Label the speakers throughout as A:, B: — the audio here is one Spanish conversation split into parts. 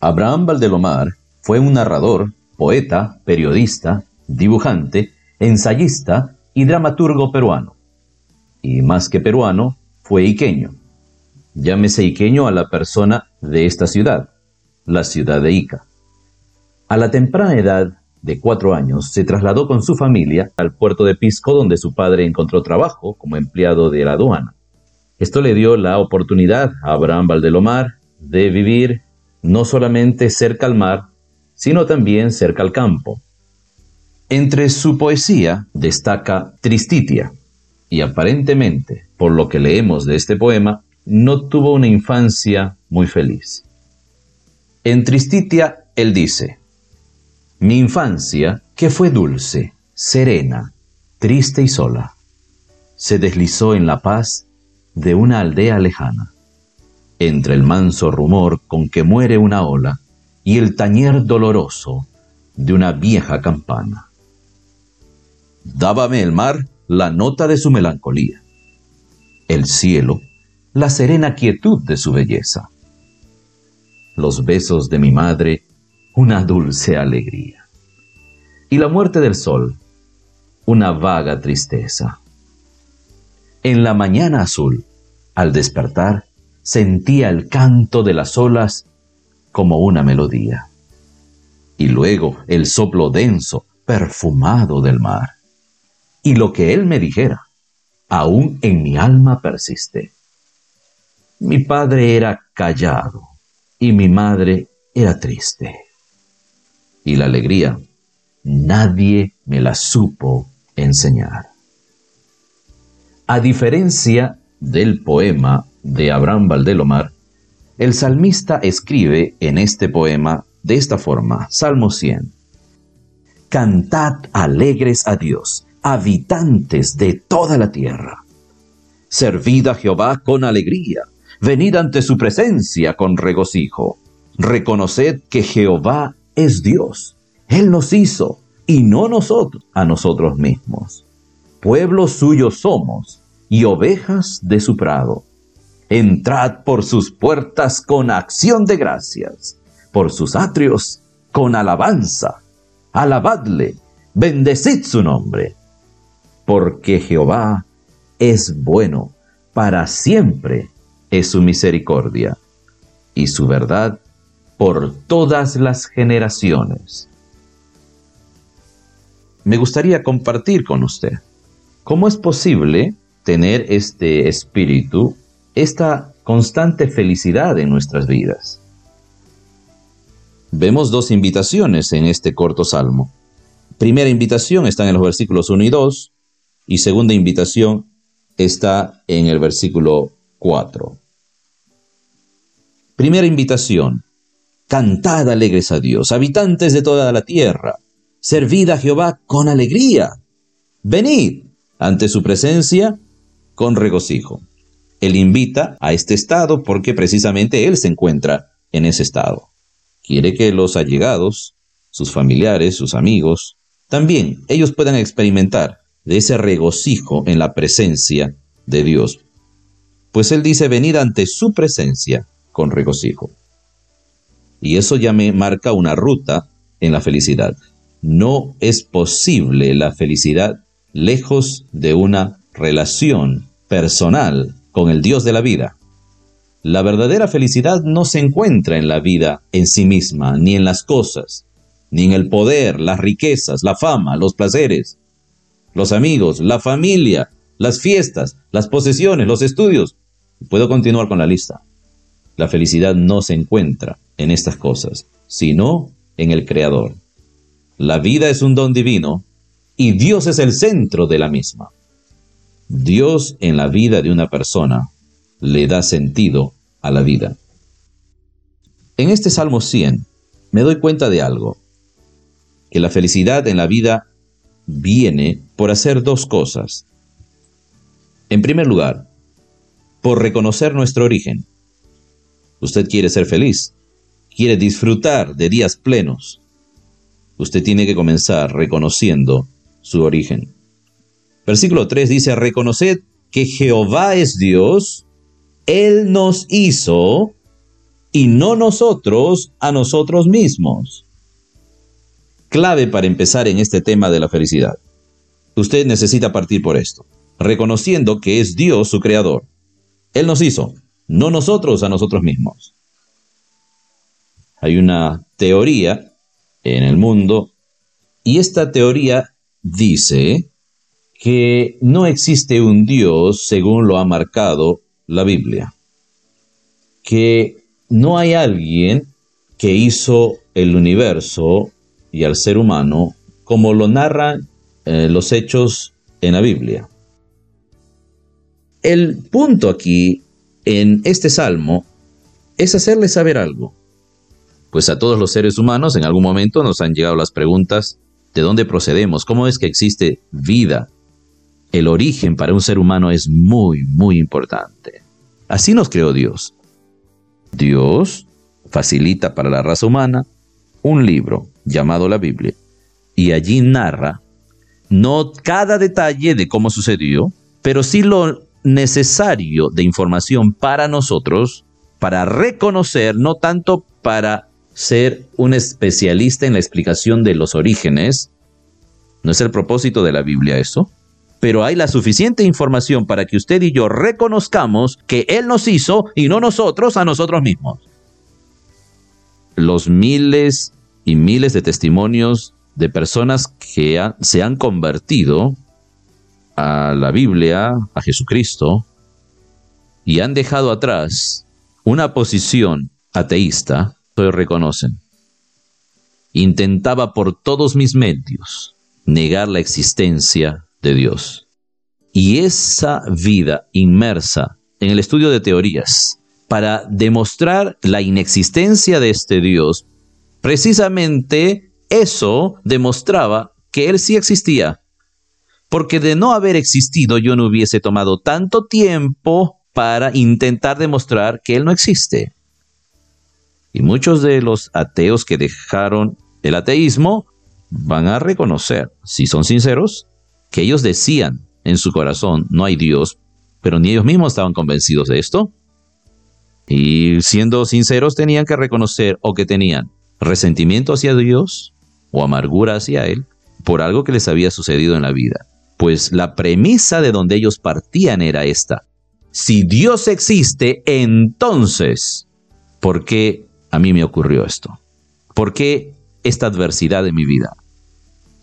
A: Abraham Valdelomar fue un narrador, poeta, periodista, dibujante, ensayista y dramaturgo peruano. Y más que peruano, fue iqueño. Llámese iqueño a la persona de esta ciudad, la ciudad de Ica. A la temprana edad de cuatro años, se trasladó con su familia al puerto de Pisco, donde su padre encontró trabajo como empleado de la aduana. Esto le dio la oportunidad a Abraham Valdelomar de vivir no solamente cerca al mar, sino también cerca al campo. Entre su poesía destaca Tristitia, y aparentemente, por lo que leemos de este poema, no tuvo una infancia muy feliz. En Tristitia él dice, Mi infancia, que fue dulce, serena, triste y sola, se deslizó en la paz de una aldea lejana entre el manso rumor con que muere una ola y el tañer doloroso de una vieja campana. Dábame el mar la nota de su melancolía, el cielo la serena quietud de su belleza, los besos de mi madre una dulce alegría, y la muerte del sol una vaga tristeza. En la mañana azul, al despertar, sentía el canto de las olas como una melodía. Y luego el soplo denso, perfumado del mar. Y lo que él me dijera, aún en mi alma persiste. Mi padre era callado y mi madre era triste. Y la alegría nadie me la supo enseñar. A diferencia del poema de Abraham Valdelomar, el salmista escribe en este poema de esta forma, Salmo 100. Cantad alegres a Dios, habitantes de toda la tierra. Servid a Jehová con alegría, venid ante su presencia con regocijo. Reconoced que Jehová es Dios. Él nos hizo y no nosotros a nosotros mismos. Pueblo suyo somos y ovejas de su prado. Entrad por sus puertas con acción de gracias, por sus atrios con alabanza. Alabadle, bendecid su nombre, porque Jehová es bueno, para siempre es su misericordia, y su verdad por todas las generaciones. Me gustaría compartir con usted cómo es posible tener este espíritu esta constante felicidad en nuestras vidas. Vemos dos invitaciones en este corto salmo. Primera invitación está en los versículos 1 y 2 y segunda invitación está en el versículo 4. Primera invitación. Cantad alegres a Dios, habitantes de toda la tierra. Servid a Jehová con alegría. Venid ante su presencia con regocijo. Él invita a este estado porque precisamente Él se encuentra en ese estado. Quiere que los allegados, sus familiares, sus amigos, también ellos puedan experimentar de ese regocijo en la presencia de Dios. Pues Él dice venir ante su presencia con regocijo. Y eso ya me marca una ruta en la felicidad. No es posible la felicidad lejos de una relación personal con el Dios de la vida. La verdadera felicidad no se encuentra en la vida en sí misma, ni en las cosas, ni en el poder, las riquezas, la fama, los placeres, los amigos, la familia, las fiestas, las posesiones, los estudios. Puedo continuar con la lista. La felicidad no se encuentra en estas cosas, sino en el Creador. La vida es un don divino y Dios es el centro de la misma. Dios en la vida de una persona le da sentido a la vida. En este Salmo 100 me doy cuenta de algo, que la felicidad en la vida viene por hacer dos cosas. En primer lugar, por reconocer nuestro origen. Usted quiere ser feliz, quiere disfrutar de días plenos. Usted tiene que comenzar reconociendo su origen. Versículo 3 dice, reconoced que Jehová es Dios, Él nos hizo y no nosotros a nosotros mismos. Clave para empezar en este tema de la felicidad. Usted necesita partir por esto, reconociendo que es Dios su creador. Él nos hizo, no nosotros a nosotros mismos. Hay una teoría en el mundo y esta teoría dice que no existe un Dios según lo ha marcado la Biblia. Que no hay alguien que hizo el universo y al ser humano como lo narran eh, los hechos en la Biblia. El punto aquí en este salmo es hacerle saber algo. Pues a todos los seres humanos en algún momento nos han llegado las preguntas de dónde procedemos, cómo es que existe vida. El origen para un ser humano es muy, muy importante. Así nos creó Dios. Dios facilita para la raza humana un libro llamado la Biblia y allí narra no cada detalle de cómo sucedió, pero sí lo necesario de información para nosotros, para reconocer, no tanto para ser un especialista en la explicación de los orígenes, no es el propósito de la Biblia eso, pero hay la suficiente información para que usted y yo reconozcamos que Él nos hizo y no nosotros a nosotros mismos. Los miles y miles de testimonios de personas que se han convertido a la Biblia, a Jesucristo, y han dejado atrás una posición ateísta, lo reconocen. Intentaba por todos mis medios negar la existencia de Dios. Y esa vida inmersa en el estudio de teorías para demostrar la inexistencia de este Dios, precisamente eso demostraba que Él sí existía porque de no haber existido yo no hubiese tomado tanto tiempo para intentar demostrar que Él no existe. Y muchos de los ateos que dejaron el ateísmo van a reconocer, si son sinceros, que ellos decían en su corazón, no hay Dios, pero ni ellos mismos estaban convencidos de esto. Y siendo sinceros tenían que reconocer o que tenían resentimiento hacia Dios o amargura hacia Él por algo que les había sucedido en la vida. Pues la premisa de donde ellos partían era esta. Si Dios existe, entonces, ¿por qué a mí me ocurrió esto? ¿Por qué esta adversidad en mi vida?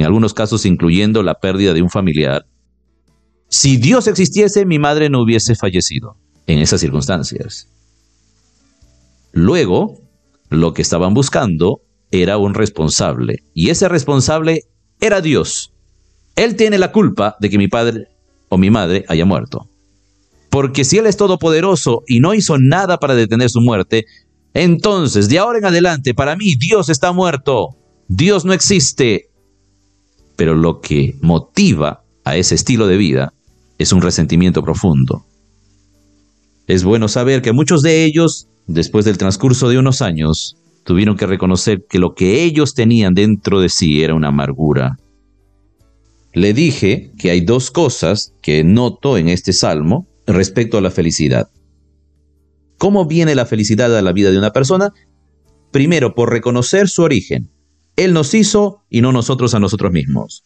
A: En algunos casos incluyendo la pérdida de un familiar. Si Dios existiese, mi madre no hubiese fallecido en esas circunstancias. Luego, lo que estaban buscando era un responsable, y ese responsable era Dios. Él tiene la culpa de que mi padre o mi madre haya muerto. Porque si Él es todopoderoso y no hizo nada para detener su muerte, entonces de ahora en adelante para mí Dios está muerto. Dios no existe. Pero lo que motiva a ese estilo de vida es un resentimiento profundo. Es bueno saber que muchos de ellos, después del transcurso de unos años, tuvieron que reconocer que lo que ellos tenían dentro de sí era una amargura, le dije que hay dos cosas que noto en este salmo respecto a la felicidad. ¿Cómo viene la felicidad a la vida de una persona? Primero, por reconocer su origen. Él nos hizo y no nosotros a nosotros mismos.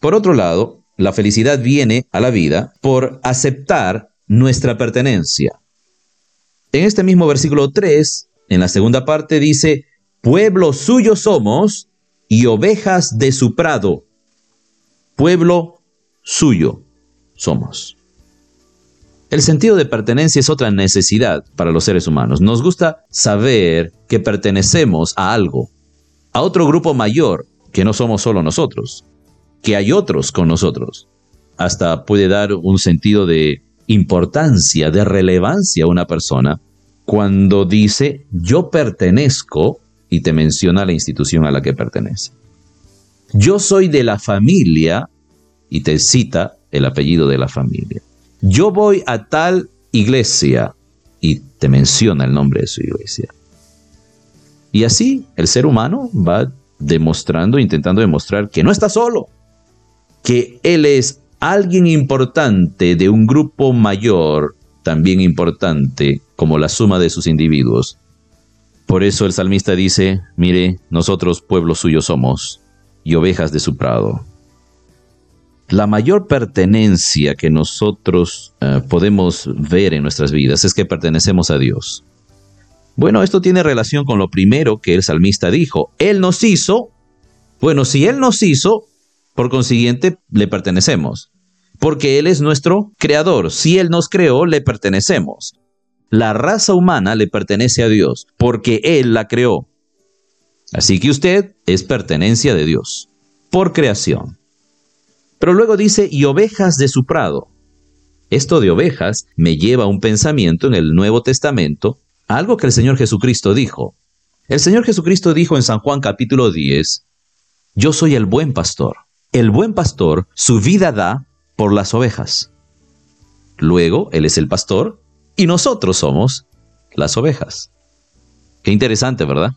A: Por otro lado, la felicidad viene a la vida por aceptar nuestra pertenencia. En este mismo versículo 3, en la segunda parte dice, pueblo suyo somos y ovejas de su prado pueblo suyo somos. El sentido de pertenencia es otra necesidad para los seres humanos. Nos gusta saber que pertenecemos a algo, a otro grupo mayor, que no somos solo nosotros, que hay otros con nosotros. Hasta puede dar un sentido de importancia, de relevancia a una persona cuando dice yo pertenezco y te menciona la institución a la que pertenece yo soy de la familia y te cita el apellido de la familia. Yo voy a tal iglesia y te menciona el nombre de su iglesia. Y así el ser humano va demostrando, intentando demostrar que no está solo, que él es alguien importante de un grupo mayor, también importante como la suma de sus individuos, Por eso el salmista dice, mire, nosotros pueblo suyo somos y ovejas de su prado. La mayor pertenencia que nosotros eh, podemos ver en nuestras vidas es que pertenecemos a Dios. Bueno, esto tiene relación con lo primero que el salmista dijo. Él nos hizo. Bueno, si Él nos hizo, por consiguiente, le pertenecemos. Porque Él es nuestro creador. Si Él nos creó, le pertenecemos. La raza humana le pertenece a Dios, porque Él la creó. Así que usted es pertenencia de Dios, por creación. Pero luego dice, y ovejas de su prado. Esto de ovejas me lleva a un pensamiento en el Nuevo Testamento, algo que el Señor Jesucristo dijo. El Señor Jesucristo dijo en San Juan capítulo 10, Yo soy el buen pastor. El buen pastor su vida da por las ovejas. Luego, Él es el pastor y nosotros somos las ovejas. Qué interesante, ¿verdad?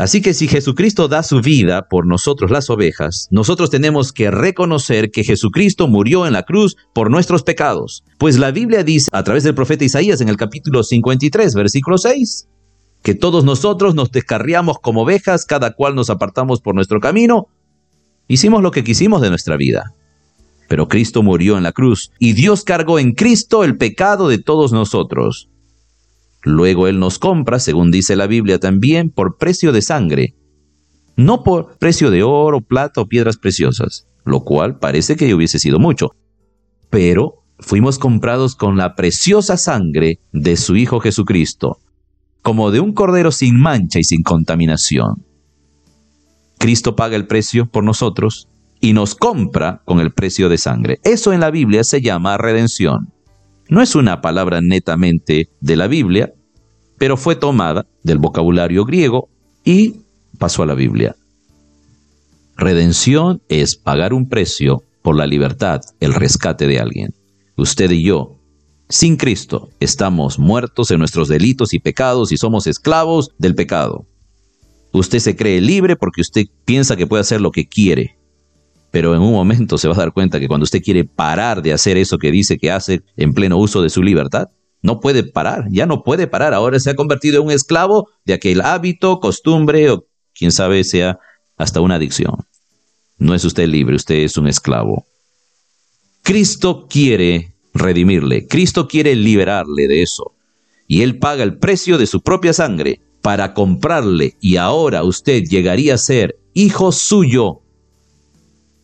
A: Así que si Jesucristo da su vida por nosotros las ovejas, nosotros tenemos que reconocer que Jesucristo murió en la cruz por nuestros pecados. Pues la Biblia dice a través del profeta Isaías en el capítulo 53, versículo 6, que todos nosotros nos descarriamos como ovejas, cada cual nos apartamos por nuestro camino, hicimos lo que quisimos de nuestra vida. Pero Cristo murió en la cruz y Dios cargó en Cristo el pecado de todos nosotros. Luego Él nos compra, según dice la Biblia también, por precio de sangre, no por precio de oro, plata o piedras preciosas, lo cual parece que hubiese sido mucho. Pero fuimos comprados con la preciosa sangre de su Hijo Jesucristo, como de un cordero sin mancha y sin contaminación. Cristo paga el precio por nosotros y nos compra con el precio de sangre. Eso en la Biblia se llama redención. No es una palabra netamente de la Biblia, pero fue tomada del vocabulario griego y pasó a la Biblia. Redención es pagar un precio por la libertad, el rescate de alguien. Usted y yo, sin Cristo, estamos muertos en nuestros delitos y pecados y somos esclavos del pecado. Usted se cree libre porque usted piensa que puede hacer lo que quiere, pero en un momento se va a dar cuenta que cuando usted quiere parar de hacer eso que dice que hace en pleno uso de su libertad, no puede parar, ya no puede parar, ahora se ha convertido en un esclavo de aquel hábito, costumbre o quién sabe sea hasta una adicción. No es usted libre, usted es un esclavo. Cristo quiere redimirle, Cristo quiere liberarle de eso. Y Él paga el precio de su propia sangre para comprarle y ahora usted llegaría a ser hijo suyo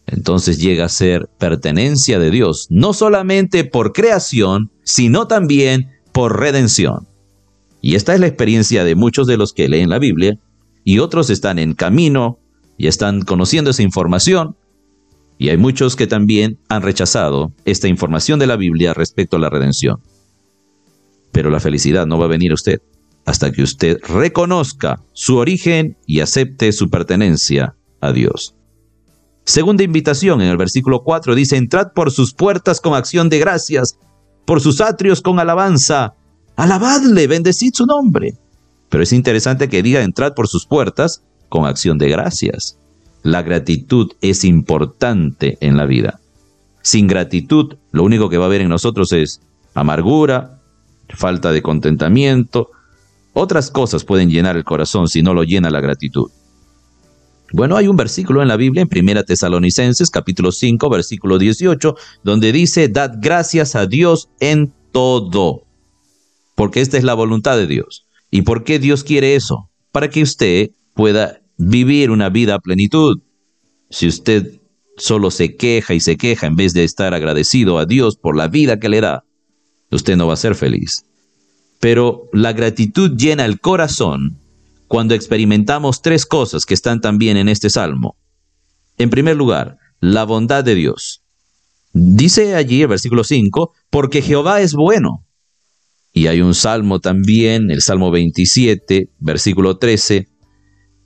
A: entonces llega a ser pertenencia de Dios, no solamente por creación, sino también por redención. Y esta es la experiencia de muchos de los que leen la Biblia, y otros están en camino y están conociendo esa información, y hay muchos que también han rechazado esta información de la Biblia respecto a la redención. Pero la felicidad no va a venir a usted hasta que usted reconozca su origen y acepte su pertenencia a Dios. Segunda invitación en el versículo 4 dice, entrad por sus puertas con acción de gracias, por sus atrios con alabanza, alabadle, bendecid su nombre. Pero es interesante que diga, entrad por sus puertas con acción de gracias. La gratitud es importante en la vida. Sin gratitud, lo único que va a haber en nosotros es amargura, falta de contentamiento. Otras cosas pueden llenar el corazón si no lo llena la gratitud. Bueno, hay un versículo en la Biblia, en Primera Tesalonicenses, capítulo 5, versículo 18, donde dice, dad gracias a Dios en todo, porque esta es la voluntad de Dios. ¿Y por qué Dios quiere eso? Para que usted pueda vivir una vida a plenitud. Si usted solo se queja y se queja en vez de estar agradecido a Dios por la vida que le da, usted no va a ser feliz. Pero la gratitud llena el corazón cuando experimentamos tres cosas que están también en este salmo. En primer lugar, la bondad de Dios. Dice allí el versículo 5, porque Jehová es bueno. Y hay un salmo también, el Salmo 27, versículo 13,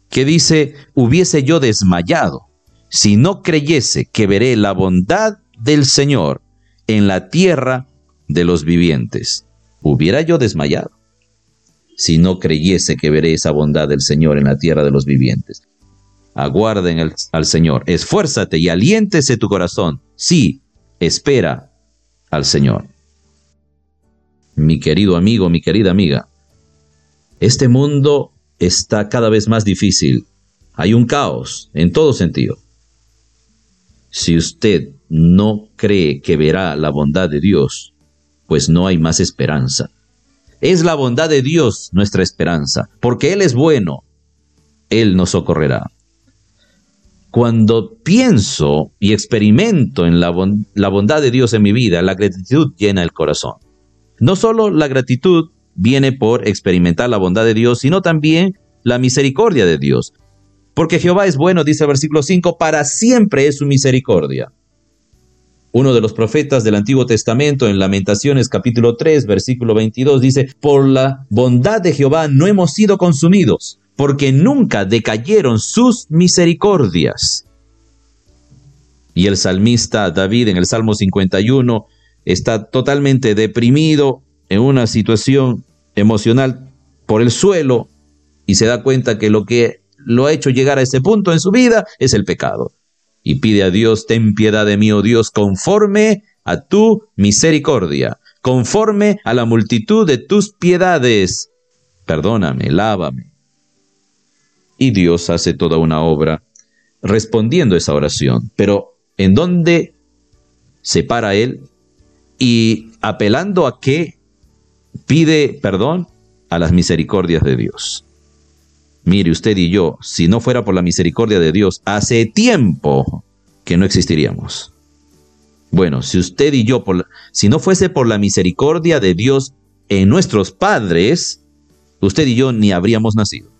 A: que dice, hubiese yo desmayado si no creyese que veré la bondad del Señor en la tierra de los vivientes. Hubiera yo desmayado si no creyese que veré esa bondad del Señor en la tierra de los vivientes. Aguarden al Señor, esfuérzate y aliéntese tu corazón. Sí, espera al Señor. Mi querido amigo, mi querida amiga, Este mundo está cada vez más difícil. Hay un caos en todo sentido. Si usted no cree que verá la bondad de Dios, pues no hay más esperanza. Es la bondad de Dios nuestra esperanza, porque Él es bueno, Él nos socorrerá. Cuando pienso y experimento en la, bondad de Dios en mi vida, la gratitud llena el corazón. No solo la gratitud viene por experimentar la bondad de Dios, sino también la misericordia de Dios. Porque Jehová es bueno, dice el versículo 5, para siempre es su misericordia. Uno de los profetas del Antiguo Testamento en Lamentaciones capítulo 3 versículo 22 dice, por la bondad de Jehová no hemos sido consumidos, porque nunca decayeron sus misericordias. Y el salmista David en el Salmo 51 está totalmente deprimido en una situación emocional por el suelo y se da cuenta que lo que lo ha hecho llegar a ese punto en su vida es el pecado y pide a Dios, ten piedad de mí, oh Dios, conforme a tu misericordia, conforme a la multitud de tus piedades. Perdóname, lávame. Y Dios hace toda una obra respondiendo esa oración. Pero ¿en dónde se para Él? Y apelando a qué pide perdón a las misericordias de Dios. Mire usted y yo, si no fuera por la misericordia de Dios, hace tiempo que no existiríamos. Bueno, si usted y yo, si no fuese por la misericordia de Dios en nuestros padres, usted y yo ni habríamos nacido.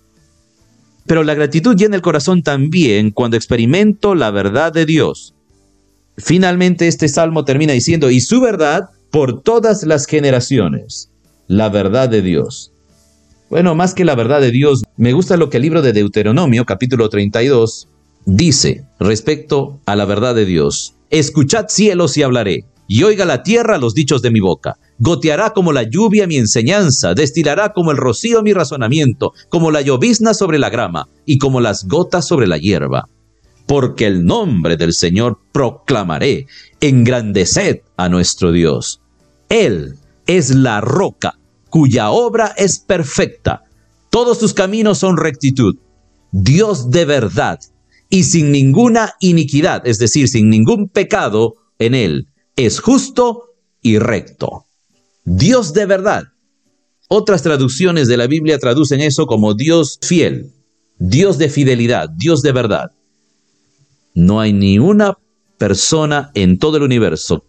A: Pero la gratitud llena el corazón también cuando experimento la verdad de Dios. Finalmente este salmo termina diciendo, y su verdad por todas las generaciones, la verdad de Dios. Bueno, más que la verdad de Dios, me gusta lo que el libro de Deuteronomio, capítulo 32, dice respecto a la verdad de Dios. Escuchad cielos y hablaré, y oiga la tierra los dichos de mi boca. Goteará como la lluvia mi enseñanza, destilará como el rocío mi razonamiento, como la llovizna sobre la grama, y como las gotas sobre la hierba. Porque el nombre del Señor proclamaré, engrandeced a nuestro Dios. Él es la roca cuya obra es perfecta. Todos sus caminos son rectitud. Dios de verdad y sin ninguna iniquidad, es decir, sin ningún pecado en él, es justo y recto. Dios de verdad. Otras traducciones de la Biblia traducen eso como Dios fiel, Dios de fidelidad, Dios de verdad. No hay ni una persona en todo el universo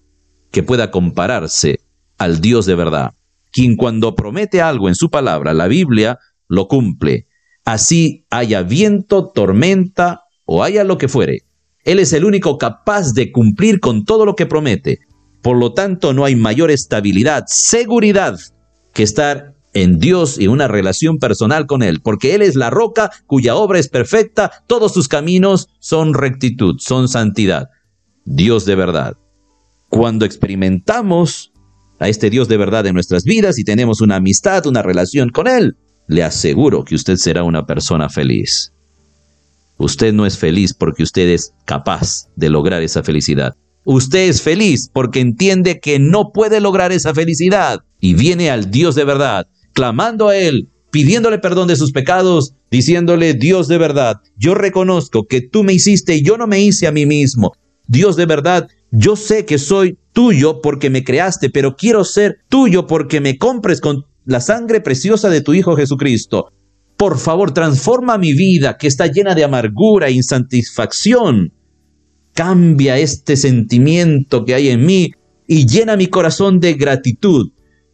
A: que pueda compararse al Dios de verdad quien cuando promete algo en su palabra, la Biblia, lo cumple. Así haya viento, tormenta o haya lo que fuere. Él es el único capaz de cumplir con todo lo que promete. Por lo tanto, no hay mayor estabilidad, seguridad que estar en Dios y una relación personal con Él, porque Él es la roca cuya obra es perfecta, todos sus caminos son rectitud, son santidad. Dios de verdad. Cuando experimentamos a este Dios de verdad en nuestras vidas y tenemos una amistad, una relación con Él, le aseguro que usted será una persona feliz. Usted no es feliz porque usted es capaz de lograr esa felicidad. Usted es feliz porque entiende que no puede lograr esa felicidad y viene al Dios de verdad, clamando a Él, pidiéndole perdón de sus pecados, diciéndole, Dios de verdad, yo reconozco que tú me hiciste y yo no me hice a mí mismo. Dios de verdad, yo sé que soy tuyo porque me creaste, pero quiero ser tuyo porque me compres con la sangre preciosa de tu Hijo Jesucristo. Por favor, transforma mi vida que está llena de amargura e insatisfacción. Cambia este sentimiento que hay en mí y llena mi corazón de gratitud.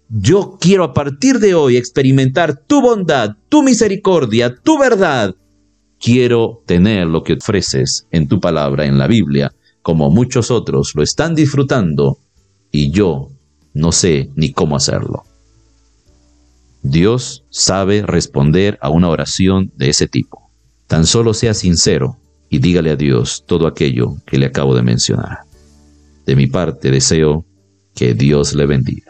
A: Yo quiero a partir de hoy experimentar tu bondad, tu misericordia, tu verdad. Quiero tener lo que ofreces en tu palabra, en la Biblia como muchos otros lo están disfrutando y yo no sé ni cómo hacerlo. Dios sabe responder a una oración de ese tipo. Tan solo sea sincero y dígale a Dios todo aquello que le acabo de mencionar. De mi parte deseo que Dios le bendiga.